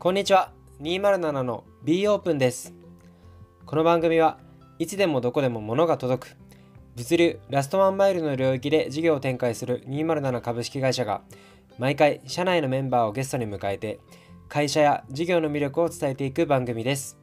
こんにちは。207の B オープンです。この番組はいつでもどこでも物が届く物流ラストワンマイルの領域で事業を展開する207株式会社が毎回社内のメンバーをゲストに迎えて会社や事業の魅力を伝えていく番組です。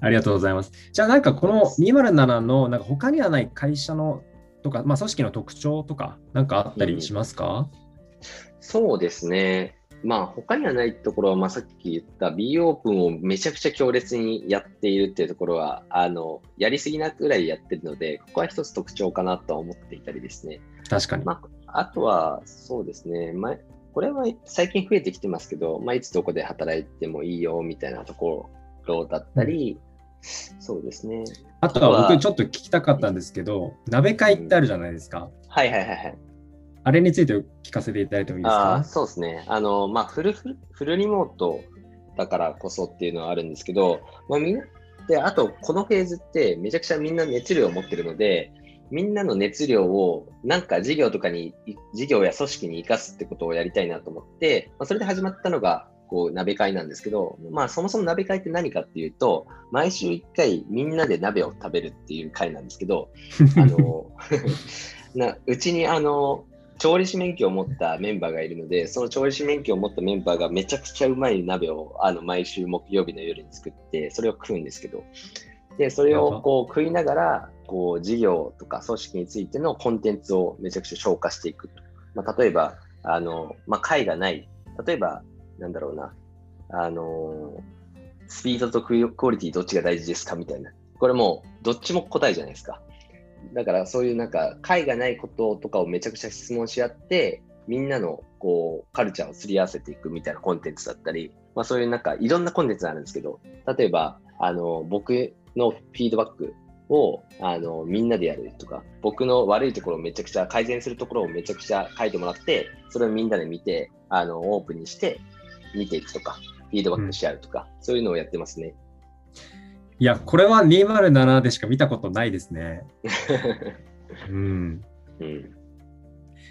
ありがとうございます。じゃあなんかこの207のなんか他にはない会社のとか、まあ、組織の特徴とかなんかあったりしますか、うん、そうですね。まあ他にはないところは、まあ、さっき言った B オープンをめちゃくちゃ強烈にやっているっていうところは、あの、やりすぎなくらいやってるので、ここは一つ特徴かなとは思っていたりですね。確かに。まあ、あとは、そうですね。まあ、これは最近増えてきてますけど、まあ、いつどこで働いてもいいよみたいなところだったり、そうですね。あとは僕ちょっと聞きたかったんですけど、鍋会ってあるじゃないですか。うん、はいはいはいはい。あれについて聞かせていただいてもいいですか？そうですね。あの、まあフルフル、フルリモートだからこそっていうのはあるんですけど、まあみんな、で、あとこのフェーズってめちゃくちゃみんな熱量を持ってるので、みんなの熱量をなんか事業とかに、事業や組織に生かすってことをやりたいなと思って、まあ、それで始まったのが、こう、鍋会なんですけど、まあ、そもそも鍋会って何かっていうと、毎週1回みんなで鍋を食べるっていう会なんですけど、あの、なうちにあの、調理師免許を持ったメンバーがいるので、その調理師免許を持ったメンバーがめちゃくちゃうまい鍋をあの毎週木曜日の夜に作って、それを食うんですけど、で、それをこう食いながら、こう事業とか組織についてのコンテンツをめちゃくちゃ消化していく。まあ、例えば、あの、まあ、会がない。例えば、なんだろうな、あのスピードとクオリティどっちが大事ですか？みたいな。これもどっちも答えじゃないですか。だからそういうなんか解がないこととかをめちゃくちゃ質問し合って、みんなのこうカルチャーをすり合わせていくみたいなコンテンツだったり、まあ、そういうなんかいろんなコンテンツがあるんですけど、例えばあの僕のフィードバックをあのみんなでやるとか、僕の悪いところをめちゃくちゃ改善するところをめちゃくちゃ書いてもらって、それをみんなで見て、あのオープンにして見ていくとか、フィードバックし合うとか、うん、そういうのをやってますね。いや、これは207でしか見たことないですね。うん。うん、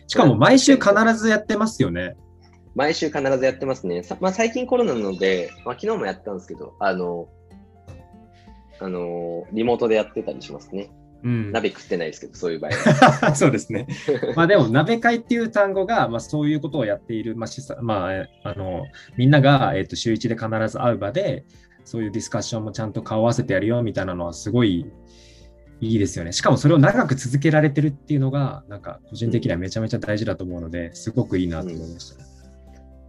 しかも毎週必ずやってますよね。毎週必ずやってますね。まあ、最近コロナなので、まあ、昨日もやったんですけど、あの、あのリモートでやってたりしますね。うん、鍋食ってないですけど、そういう場合は。そうですね。まあでも、鍋会っていう単語が、まあ、そういうことをやっている、まあまあ、あのみんなが、えーと、週1で必ず会う場で、そういうディスカッションもちゃんと顔合わせてやるよみたいなのはすごいいいですよね。しかもそれを長く続けられてるっていうのが、なんか個人的にはめちゃめちゃ大事だと思うので、すごくいいなと思いました。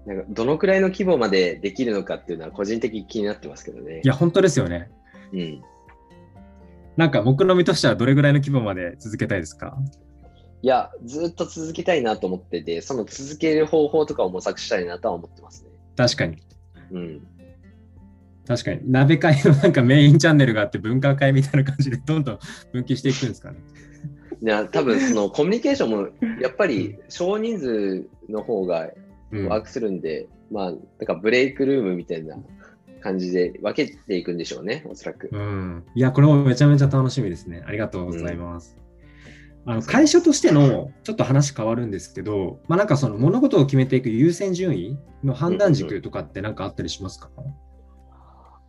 うん、なんかどのくらいの規模までできるのかっていうのは個人的に気になってますけどね。いや、本当ですよね。うん。なんか目論みとしてはどれぐらいの規模まで続けたいですか？いや、ずっと続けたいなと思ってて、その続ける方法とかを模索したいなとは思ってますね。確かに。うん。確かに。鍋会のなんかメインチャンネルがあって文化会みたいな感じでどんどん分岐していくんですかね？いや、多分そのコミュニケーションもやっぱり少人数の方がワークするんで、うん、まあ、なんかブレイクルームみたいな感じで分けていくんでしょうね、おそらく。うん。いや、これもめちゃめちゃ楽しみですね。ありがとうございます。うん、あの会社としてのちょっと話変わるんですけど、まあ、なんかその物事を決めていく優先順位の判断軸とかって何かあったりしますか、うんうん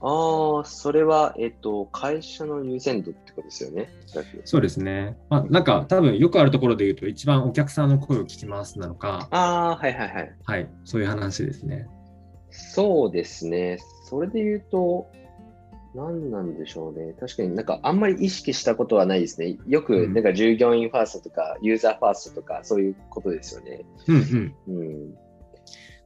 ああ、それは、えっと、会社の優先度ってことですよね。そうですね。まあ、なんか、多分よくあるところで言うと、一番お客さんの声を聞きますなのか。ああ、はいはいはい。はい、そういう話ですね。そうですね。それで言うと、何なんでしょうね。確かになんかあんまり意識したことはないですね。よくなんか従業員ファーストとか、ユーザーファーストとかそういうことですよね。うん、うん、うん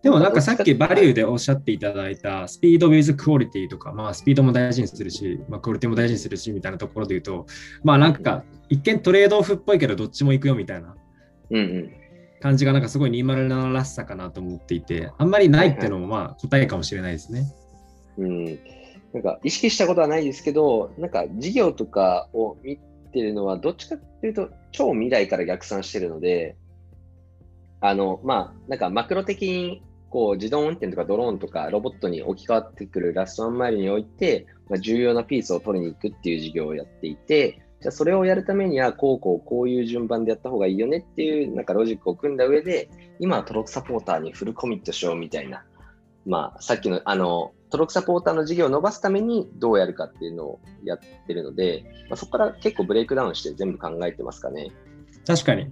でもなんかさっきバリューでおっしゃっていただいたスピード with クオリティとか、まあスピードも大事にするし、まあクオリティも大事にするしみたいなところで言うと、まあなんか一見トレードオフっぽいけどどっちも行くよみたいな感じがなんかすごい207らしさかなと思っていて、あんまりないっていうのもまあ答えかもしれないですね。うん。なんか意識したことはないですけど、なんか事業とかを見てるのはどっちかっていうと超未来から逆算してるので、あの、まあ、なんかマクロ的にこう自動運転とかドローンとかロボットに置き換わってくるラストワンマイルにおいて、まあ、重要なピースを取りに行くっていう事業をやっていて、じゃあそれをやるためには、こうこうこういう順番でやった方がいいよねっていうなんかロジックを組んだ上で、今は登録サポーターにフルコミットしようみたいな、まあ、さっきのあの登録サポーターの事業を伸ばすためにどうやるかっていうのをやってるので、まあ、そこから結構ブレイクダウンして全部考えてますかね。確かに。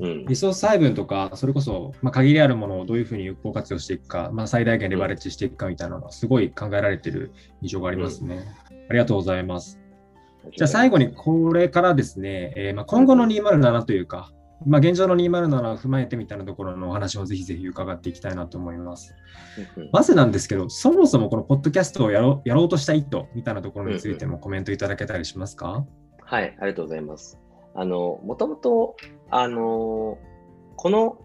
うんリソース配分とか、それこそ、まあ、限りあるものをどういうふうに有効活用していくか、まあ、最大限レバレッジしていくかみたいなのは、すごい考えられている印象がありますね。ありがとうございます。じゃあ最後にこれからですね、えーまあ、今後の207というか、まあ、現状の207を踏まえてみたいなところのお話をぜひぜひ伺っていきたいなと思います。うんうんまずなんですけど、そもそもこのポッドキャストをやろうやろうとした意図みたいなところについてもコメントいただけたりしますか、はい、ありがとうございます。あの、もともと、あの、この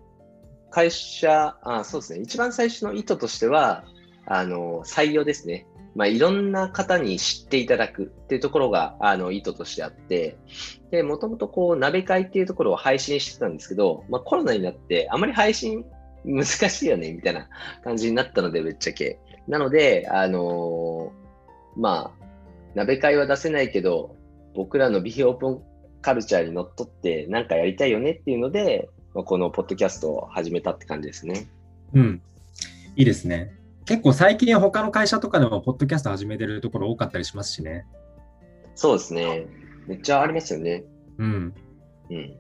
会社、あ、そうですね、一番最初の意図としては、あの、採用ですね。まあ、いろんな方に知っていただくっていうところが、あの、意図としてあって、で、もともとこう、鍋会っていうところを配信してたんですけど、まあ、コロナになって、あまり配信難しいよね、みたいな感じになったので、ぶっちゃけ。なので、あのまあ、鍋会は出せないけど、僕らの美容オープンカルチャーにのっとって何かやりたいよねっていうので、まあ、このポッドキャストを始めたって感じですね。うん。いいですね。結構最近他の会社とかでもポッドキャスト始めてるところ多かったりしますしね。そうですね。めっちゃありますよね。うん。うん。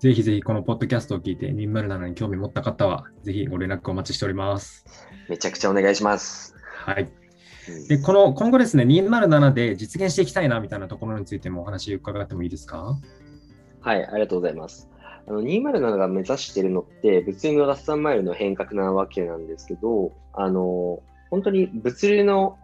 ぜひぜひこのポッドキャストを聞いて207に興味持った方は、ぜひご連絡お待ちしております。めちゃくちゃお願いします。はい。うんで、この今後ですね、207で実現していきたいなみたいなところについてもお話伺ってもいいですか？はい、ありがとうございます。あの207が目指してるのって、物流のラストマイルの変革なわけなんですけど、あの本当に物流の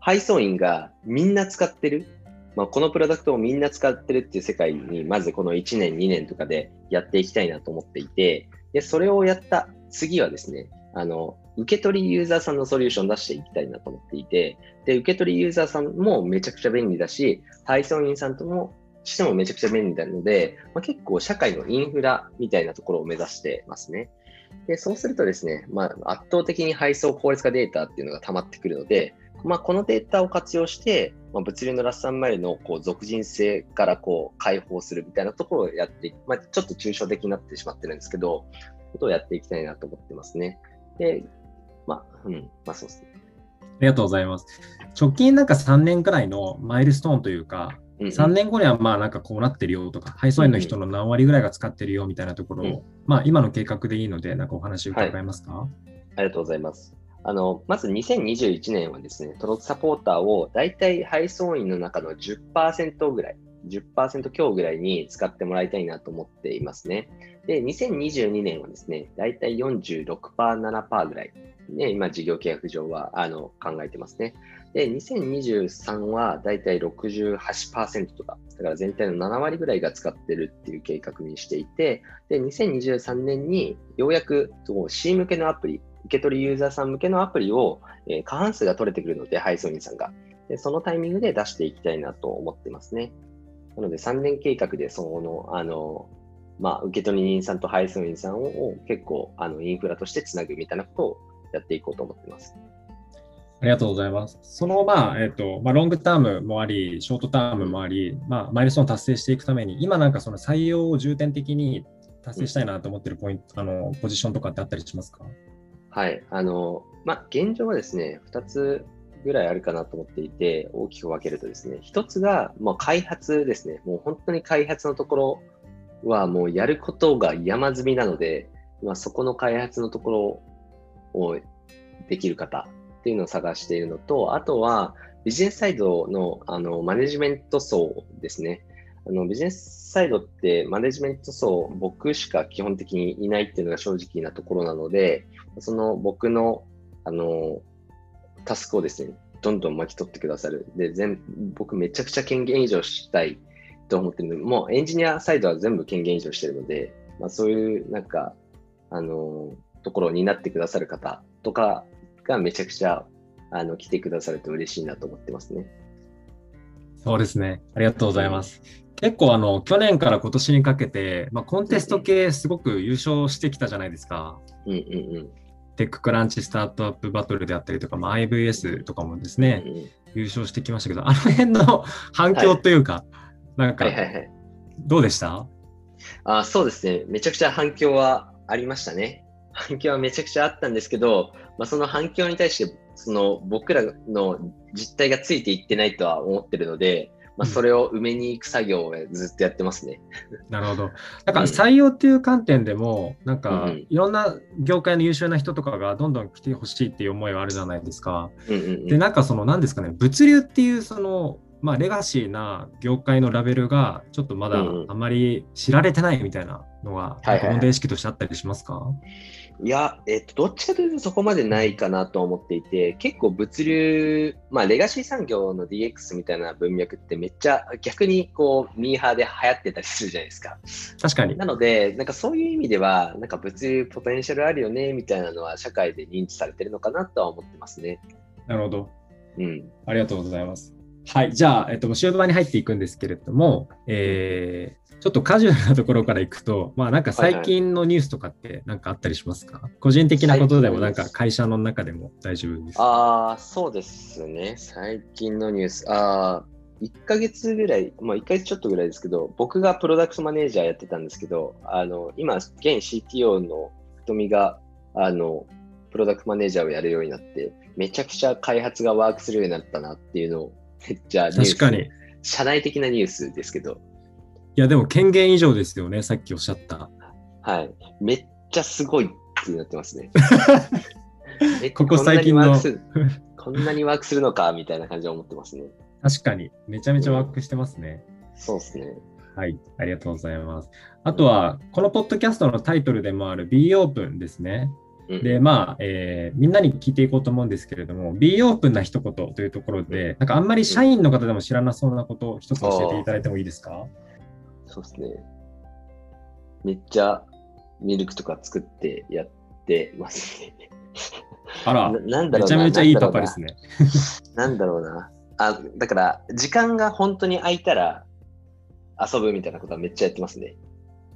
配送員がみんな使ってる、まあ、このプロダクトをみんな使ってるっていう世界に、まずこの1年、2年とかでやっていきたいなと思っていて、でそれをやった次はですね、あの受け取りユーザーさんのソリューション出していきたいなと思っていて、で受け取りユーザーさんもめちゃくちゃ便利だし、配送員さんともしてもめちゃくちゃ便利なので、まあ、結構社会のインフラみたいなところを目指してますね。でそうするとですね、まあ、圧倒的に配送効率化データっていうのが溜まってくるので、まあ、このデータを活用して、まあ、物流のラストマイルのこう俗人性からこう解放するみたいなところをやって、まあ、ちょっと抽象的になってしまってるんですけど、ことをやっていきたいなと思ってますね。で、まあ、うん、まあそうですね。ありがとうございます。直近なんか3年くらいのマイルストーンというか、うんうん3年後にはまあなんかこうなってるよとか、配送員の人の何割ぐらいが使ってるよみたいなところを、うんまあ今の計画でいいので、なんかお話伺えますか、ありがとうございます。あのまず2021年はですね、登録サポーターを大体配送員の中の10%ぐらい、10%強ぐらいに使ってもらいたいなと思っていますね。で、2022年はですね、大体46%、7%ぐらい、ね、今事業契約上はあの考えてますね。で、2023は大体68%とか、だから全体の7割ぐらいが使ってるっていう計画にしていて、で、2023年にようやく C 向けのアプリ、受け取りユーザーさん向けのアプリを、えー過半数が取れてくるので、配送員さんが。で、そのタイミングで出していきたいなと思ってますね。なので、3年計画で、その、あの、まあ、受け取り人さんと配送員さんを結構、あの、インフラとしてつなぐみたいなことをやっていこうと思ってます。ありがとうございます。その、まあ、えっ、と、まあ、ロングタームもあり、ショートタームもあり、まあ、マイルストーン達成していくために、今なんかその採用を重点的に達成したいなと思ってるポイント、あの、ポジションとかってあったりしますか？はい。あの、まあ、現状はですね、2つぐらいあるかなと思っていて、大きく分けるとですね、1つが、まあ、開発ですね。もう本当に開発のところは、もうやることが山積みなので、まあ、そこの開発のところをできる方っていうのを探しているのと、あとは、ビジネスサイドのあのマネジメント層ですね。あのビジネスサイドってマネジメント層、僕しか基本的にいないっていうのが正直なところなので、その僕のあのタスクをですね、どんどん巻き取ってくださる。で、全僕めちゃくちゃ権限移譲したいと思ってるの、もうエンジニアサイドは全部権限移譲してるので、まあ、そういうなんか、あのところになってくださる方とかがめちゃくちゃあの来てくださると嬉しいなと思ってますね。そうですね。ありがとうございます。結構あの去年から今年にかけて、まあ、コンテスト系すごく優勝してきたじゃないですか。うんうんうん。テッククランチスタートアップバトルであったりとか、まあ、IVS とかもですね、うんうん優勝してきましたけど、あの辺の 反響というか、なんか、はいはいはい。どうでした？あそうですね。めちゃくちゃ反響はありましたね。反響はめちゃくちゃあったんですけど、まあ、その反響に対して、その僕らの実態がついていってないとは思ってるので、まあ、それを埋めに行く作業をずっとやってますね。なるほど。なんか採用っていう観点でも、なんかうんいろんな業界の優秀な人とかがどんどん来てほしいっていう思いはあるじゃないですか。で、なんかその何ですかね、物流っていうその、まあ、レガシーな業界のラベルがちょっとまだあまり知られてないみたいなのが、問題意識としてあったりしますか、いや、えっと、どっちかというとそこまでないかなと思っていて、結構物流、まあ、レガシー産業の DX みたいな文脈ってめっちゃ逆にこう、ミーハーで流行ってたりするじゃないですか。確かに。なので、なんかそういう意味では、なんか物流ポテンシャルあるよね、みたいなのは社会で認知されてるのかなとは思ってますね。なるほど。うん。ありがとうございます。はい。じゃあ、えっと、終盤に入っていくんですけれども、えーちょっとカジュアルなところからいくと、まあなんか最近のニュースとかってなんかあったりしますか、個人的なことでもなんか会社の中でも大丈夫です。ああ、そうですね。最近のニュース。ああ、1ヶ月ぐらい、まあ1ヶ月ちょっとぐらいですけど、僕がプロダクトマネージャーやってたんですけど、あの、今、現 CTO の瞳が、あの、プロダクトマネージャーをやるようになって、めちゃくちゃ開発がワークするようになったなっていうのを、めっちゃニュース確かに。い社内的なニュースですけど、や、でも権限以上ですよね、さっきおっしゃった。はい。めっちゃすごいってなってますね。えここ最近のこんなにワークするこんなにワークするのかみたいな感じで思ってますね。確かに、めちゃめちゃワークしてますね。そうですね。はい、ありがとうございます。あとは、このポッドキャストのタイトルでもある B オープンですね。うんで、まあ、えーみんなに聞いていこうと思うんですけれども、B オープンな一言というところで、なんかあんまり社員の方でも知らなそうなことを一つ教えていただいてもいいですか？そうですね。めっちゃミルクとか作ってやってますね。あら、ななんだろうな。めちゃめちゃいいパパですね。なんだろうな。あ、だから、時間が本当に空いたら遊ぶみたいなことはめっちゃやってますね。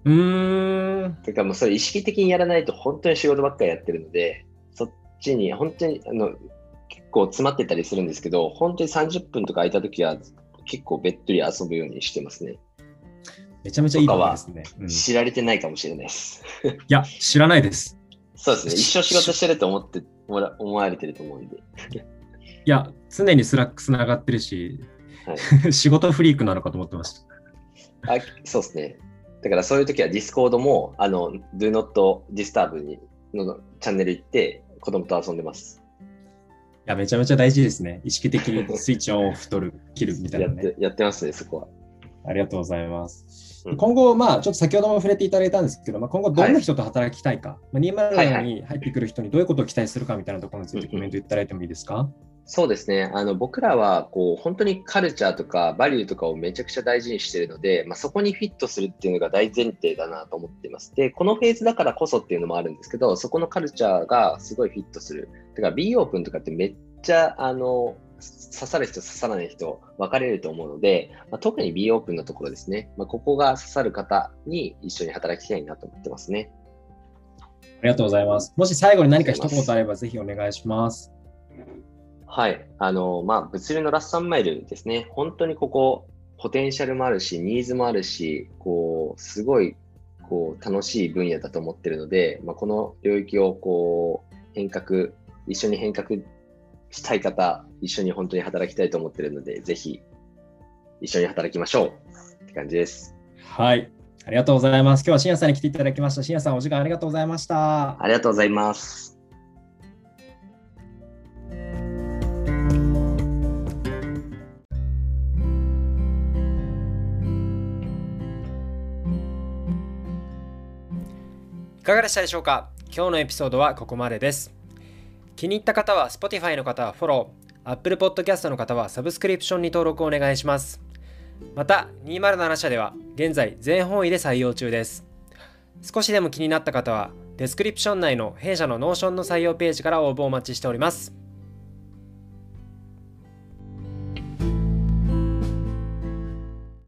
うーん、てかもうそれ意識的にやらないと本当に仕事ばっかりやってるので、そっちに本当にあの結構詰まってたりするんですけど、本当に30分とか空いた時は結構べっとり遊ぶようにしてますね。めちゃめちゃいいパパですね。うんい知られてないかもしれないです。や、知らないです。そうですね。一生仕事してると思ってもら思われてると思うんで。いや、常に Slack つながってるし、はい、仕事フリークなのかと思ってました。あそうですね。だからそういう時は Discord も、あの、Do Not Disturb にのチャンネル行って子供と遊んでます。いや、めちゃめちゃ大事ですね。意識的にスイッチオンオフ取る、切るみたいなね。やってやってますね、そこは。ありがとうございます。うん今後、まあ、ちょっと先ほども触れていただいたんですけど、まあ、今後どんな人と働きたいか、まあ、207に入ってくる人にどういうことを期待するかみたいなところについてコメントいただいてもいいですか、そうですね。あの僕らはこう本当にカルチャーとかバリューとかをめちゃくちゃ大事にしているので、まあ、そこにフィットするっていうのが大前提だなと思ってます。で、このフェーズだからこそっていうのもあるんですけど、そこのカルチャーがすごいフィットする。だから B オープンとかってめっちゃあの刺さる人、刺さらない人分かれると思うので、まあ、特に B オープンのところですね。まあ、ここが刺さる方に一緒に働きたいなと思ってますね。ありがとうございます。もし最後に何か一言あればぜひお願いします。はい。あの、まあ、物流のラスト3マイルですね。本当にここ、ポテンシャルもあるし、ニーズもあるし、こう、すごい、こう、楽しい分野だと思ってるので、まあ、この領域を、こう、変革、一緒に変革したい方、一緒に本当に働きたいと思ってるので、ぜひ、一緒に働きましょうって感じです。はい。ありがとうございます。今日は深夜さんに来ていただきました。深夜さん、お時間ありがとうございました。ありがとうございます。いかがでしたでしょうか？今日のエピソードはここまでです。気に入った方は Spotify の方はフォロー、Apple Podcast の方はサブスクリプションに登録をお願いします。また、207社では現在全方位で採用中です。少しでも気になった方は、デスクリプション内の弊社の Notion の採用ページから応募をお待ちしております。